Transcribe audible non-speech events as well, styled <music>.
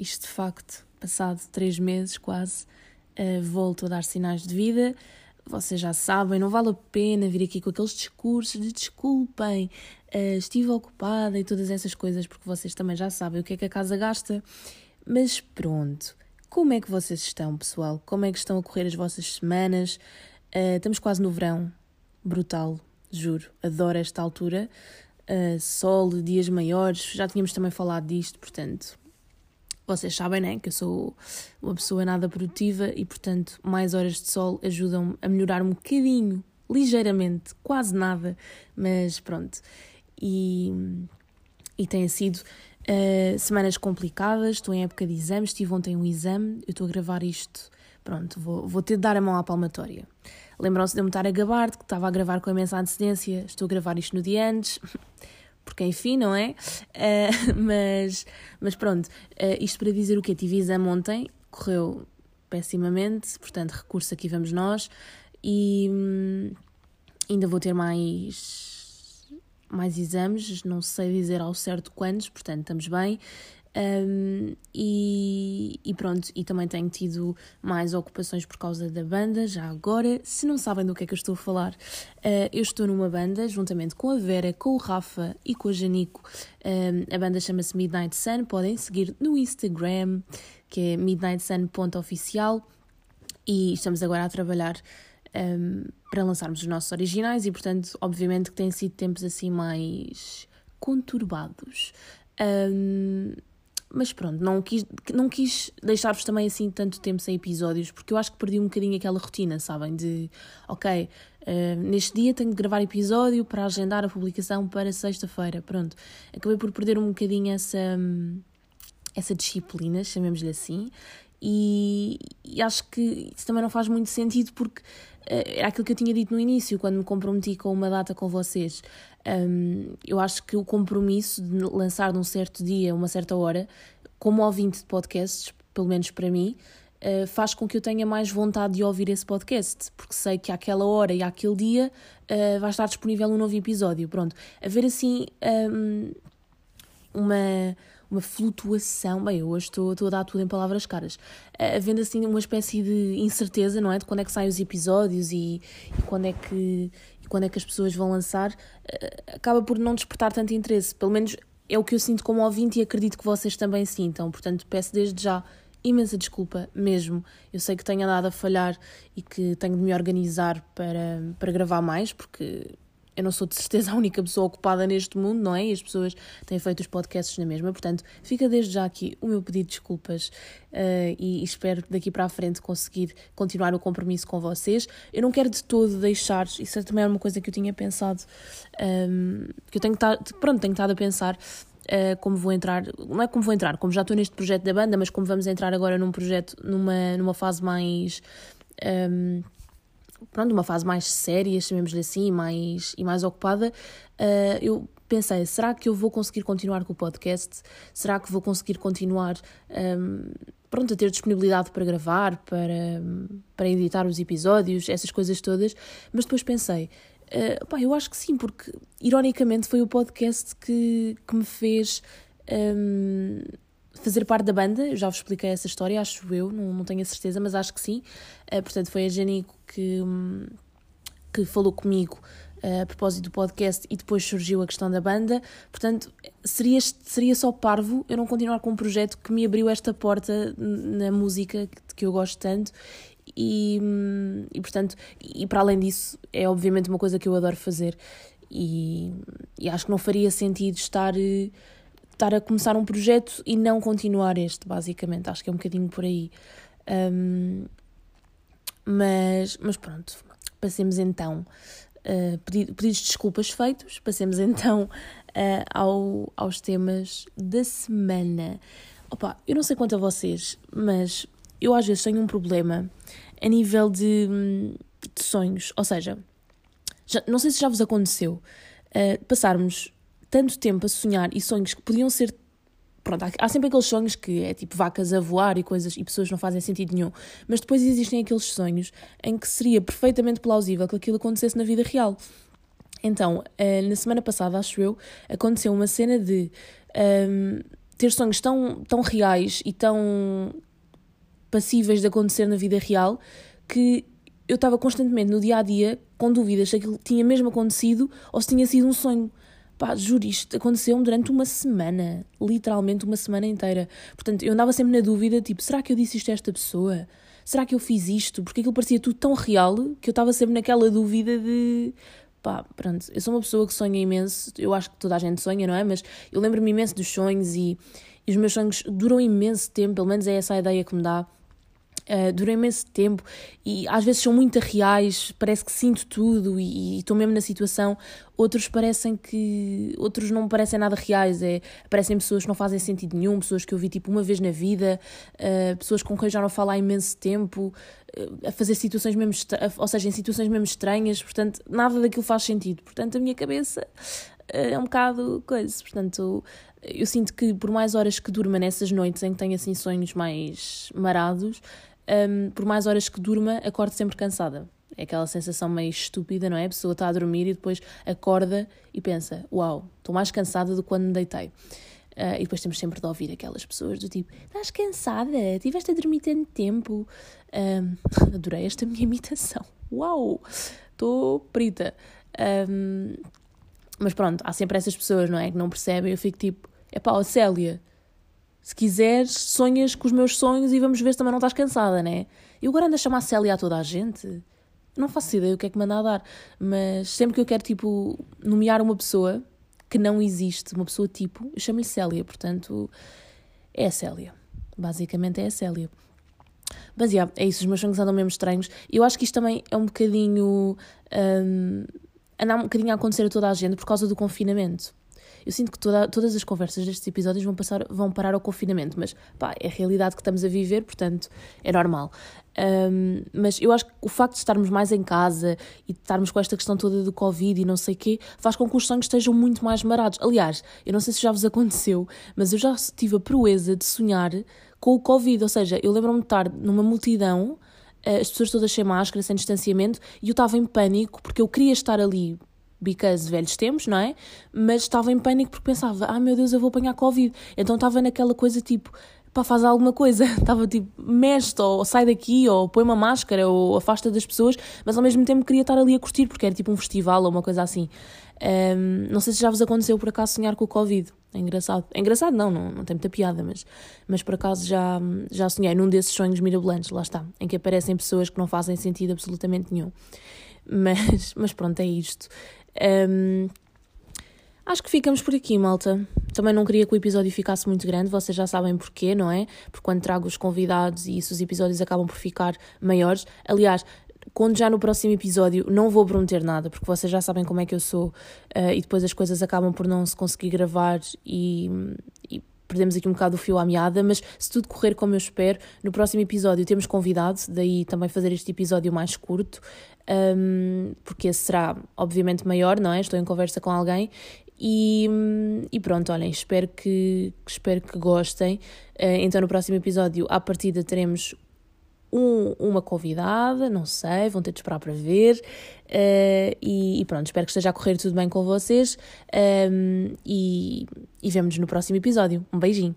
isto de facto, passado três meses quase, uh, volto a dar sinais de vida. Vocês já sabem, não vale a pena vir aqui com aqueles discursos de desculpem, uh, estive ocupada e todas essas coisas, porque vocês também já sabem o que é que a casa gasta. Mas pronto, como é que vocês estão, pessoal? Como é que estão a correr as vossas semanas? Uh, estamos quase no verão, brutal, juro, adoro esta altura. Uh, sol, dias maiores, já tínhamos também falado disto, portanto, vocês sabem, né, que eu sou uma pessoa nada produtiva e, portanto, mais horas de sol ajudam a melhorar um bocadinho, ligeiramente, quase nada, mas pronto. E, e têm sido uh, semanas complicadas, estou em época de exames, tive ontem um exame, eu estou a gravar isto, pronto, vou, vou ter de dar a mão à palmatória. Lembram-se de eu me estar a gabar, de que estava a gravar com imensa antecedência, estou a gravar isto no dia antes. Porque enfim, não é? Uh, <laughs> mas, mas pronto, uh, isto para dizer o que tive exame ontem, correu pessimamente, portanto, recurso aqui vamos nós, e hum, ainda vou ter mais, mais exames, não sei dizer ao certo quantos, portanto, estamos bem. Um, e, e, pronto, e também tenho tido mais ocupações por causa da banda. Já agora, se não sabem do que é que eu estou a falar, uh, eu estou numa banda juntamente com a Vera, com o Rafa e com a Janico. Um, a banda chama-se Midnight Sun. Podem seguir no Instagram, que é midnightsun.oficial. E estamos agora a trabalhar um, para lançarmos os nossos originais, e portanto, obviamente, que têm sido tempos assim mais conturbados. Um, mas pronto, não quis, não quis deixar-vos também assim tanto tempo sem episódios, porque eu acho que perdi um bocadinho aquela rotina, sabem? De, ok, uh, neste dia tenho de gravar episódio para agendar a publicação para sexta-feira. Pronto, acabei por perder um bocadinho essa, essa disciplina, chamemos-lhe assim, e, e, acho que isso também não faz muito sentido porque é aquilo que eu tinha dito no início, quando me comprometi com uma data com vocês. Um, eu acho que o compromisso de lançar num certo dia, uma certa hora, como ouvinte de podcasts, pelo menos para mim, uh, faz com que eu tenha mais vontade de ouvir esse podcast, porque sei que àquela hora e àquele dia uh, vai estar disponível um novo episódio. Pronto, haver assim um, uma uma flutuação. Bem, eu hoje estou, estou a dar tudo em palavras caras. Havendo assim uma espécie de incerteza, não é? De quando é que saem os episódios e, e quando é que e quando é que as pessoas vão lançar, eh, acaba por não despertar tanto interesse. Pelo menos é o que eu sinto como ouvinte e acredito que vocês também sintam. Portanto, peço desde já imensa desculpa mesmo. Eu sei que tenho andado a falhar e que tenho de me organizar para, para gravar mais, porque eu não sou de certeza <laughs> a única pessoa ocupada neste mundo, não é? E as pessoas têm feito os podcasts na mesma, portanto, fica desde já aqui o meu pedido de desculpas uh, e, e, espero daqui para a frente conseguir continuar o compromisso com vocês. Eu não quero de todo deixar, isso é também era uma coisa que eu tinha pensado, um, ehm, que eu tenho estado, pronto, tenho estado a pensar. Uh, como vou entrar, não é como vou entrar, como já estou neste projeto da banda, mas como vamos entrar agora num projeto, numa, numa fase mais. Um, ehm, pronto, uma fase mais séria, chamemos-lhe assim, mais, e mais ocupada, uh, eu pensei, será que eu vou conseguir continuar com o podcast? Será que vou conseguir continuar um, pronto, a ter disponibilidade para gravar, para, para editar os episódios, essas coisas todas? Mas depois pensei, uh, pá, eu acho que sim, porque ironicamente foi o podcast que, que me fez um, fazer parte da banda, eu já vos expliquei essa história, acho eu, não, não tenho a certeza, mas acho que sim. Uh, portanto, foi a Janico que, hum, que falou comigo uh, a propósito do podcast e depois surgiu a questão da banda. Portanto, seria, seria só parvo eu não continuar com um projeto que me abriu esta porta na música que, que eu gosto tanto. E, hum, e portanto, e para além disso, é obviamente uma coisa que eu adoro fazer. E, e acho que não faria sentido estar. Uh, estar a começar um projeto e não continuar este, basicamente. Acho que é um bocadinho por aí. Um, mas, mas pronto, passemos então. Uh, pedidos de desculpas feitos, passemos <laughs> então uh, ao, aos temas da semana. Opa, eu não sei quanto a vocês, mas eu às vezes tenho um problema a nível de, de sonhos. Ou seja, já, não sei se já vos aconteceu uh, passarmos tanto tempo a sonhar e sonhos que podiam ser. Pronto, há, sempre aqueles sonhos que é tipo vacas a voar e coisas e pessoas não fazem sentido nenhum, mas depois existem aqueles sonhos em que seria perfeitamente plausível que aquilo acontecesse na vida real. Então, uh, na semana passada, acho eu, aconteceu uma cena de. Um, ter sonhos tão, tão reais e tão passíveis de acontecer na vida real que eu estava constantemente no dia a dia com dúvidas se aquilo tinha mesmo acontecido ou se tinha sido um sonho. Pá, juro, isto aconteceu durante uma semana, literalmente uma semana inteira. Portanto, eu andava sempre na dúvida, tipo, será que eu disse isto a esta pessoa? Será que eu fiz isto? Porque aquilo parecia tudo tão real que eu estava sempre naquela dúvida de. Pá, pronto, eu sou uma pessoa que sonha imenso, eu acho que toda a gente sonha, não é? Mas eu lembro-me imenso dos sonhos e, e os meus sonhos duram imenso tempo, pelo menos é essa a ideia que me dá Uh, durou imenso tempo e às vezes são muito reais, parece que sinto tudo e estou mesmo na situação. Outros parecem que. Outros não parecem nada reais, é, parecem pessoas que não fazem sentido nenhum, pessoas que eu vi tipo uma vez na vida, uh, pessoas com quem já não falo há imenso tempo, uh, a fazer situações mesmo. ou seja, em situações mesmo estranhas, portanto, nada daquilo faz sentido. Portanto, a minha cabeça é um bocado coisa. Portanto, eu sinto que por mais horas que durma nessas noites em que tenho assim sonhos mais marados um, por mais horas que durma, acordo sempre cansada. É aquela sensação meio estúpida, não é? A pessoa está a dormir e depois acorda e pensa: Uau, estou mais cansada do que quando me deitei. Uh, e depois temos sempre de ouvir aquelas pessoas do tipo: Estás cansada? Tiveste a dormir tanto tempo? Um, <laughs> adorei esta minha imitação. Uau! Estou perita. Um, mas pronto, há sempre essas pessoas, não é? Que não percebem. Eu fico tipo: É pá, Célia, se quiseres, sonhas com os meus sonhos e vamos ver se também não estás cansada, né? Eu agora ando a chamar Célia a toda a gente. Não faço ideia o que é que me anda a dar, mas sempre que eu quero, tipo, nomear uma pessoa que não existe, uma pessoa tipo, eu chamo-lhe Célia, portanto, é a Célia. Basicamente é a Célia. Mas, yeah, é isso, os meus sonhos andam mesmo estranhos. Eu acho que isto também é um bocadinho. Um, anda um bocadinho a acontecer a toda a gente por causa do confinamento. Eu sinto que toda, todas as conversas destes episódios vão, passar, vão parar ao confinamento, mas pá, é a realidade que estamos a viver, portanto é normal. Um, mas eu acho que o facto de estarmos mais em casa e de estarmos com esta questão toda do Covid e não sei o quê, faz com que os sonhos estejam muito mais marados. Aliás, eu não sei se já vos <laughs> aconteceu, mas eu já tive a proeza de sonhar com o Covid, ou seja, eu lembro-me de estar numa multidão as pessoas todas sem máscara, sem distanciamento, e eu estava em pânico porque eu queria estar ali because velhos tempos, não é? Mas estava em pânico porque pensava, ah meu Deus, eu vou apanhar Covid. Então estava naquela coisa tipo, pá, faz alguma coisa. <laughs> Estava tipo, mexe ou sai daqui, ou põe uma máscara, ou afasta das pessoas, mas ao mesmo tempo queria estar ali a curtir, porque era tipo um festival ou uma coisa assim. Um, não sei se já vos aconteceu por acaso sonhar com o Covid. É engraçado. É engraçado, não, não, não tem muita piada, mas, mas por acaso já, já sonhei num desses sonhos mirabolantes, lá está, em que aparecem pessoas que não fazem sentido absolutamente nenhum. Mas, mas pronto, é isto. Um, acho que ficamos por aqui, malta. Também não queria que o episódio ficasse muito grande, vocês já sabem porquê, não é? Porque quando trago os convidados e isso, os episódios acabam por ficar maiores. Aliás, quando já no próximo episódio não vou prometer nada, porque vocês já sabem como é que eu sou uh, e depois as coisas acabam por não se conseguir gravar e, perdemos aqui um bocado o fio à meada, mas se tudo correr como eu espero, no próximo episódio temos convidado, daí também fazer este episódio mais curto, um, porque esse será obviamente maior, não é? Estou em conversa com alguém e, e, pronto, olhem, espero que, espero que gostem. Uh, então, no próximo episódio, à partida, teremos um, uma convidada, não sei, vão ter de esperar para ver. Uh, e, e, pronto, espero que esteja a correr tudo bem com vocês. Um, e, e vemo-nos no próximo episódio. Um beijinho.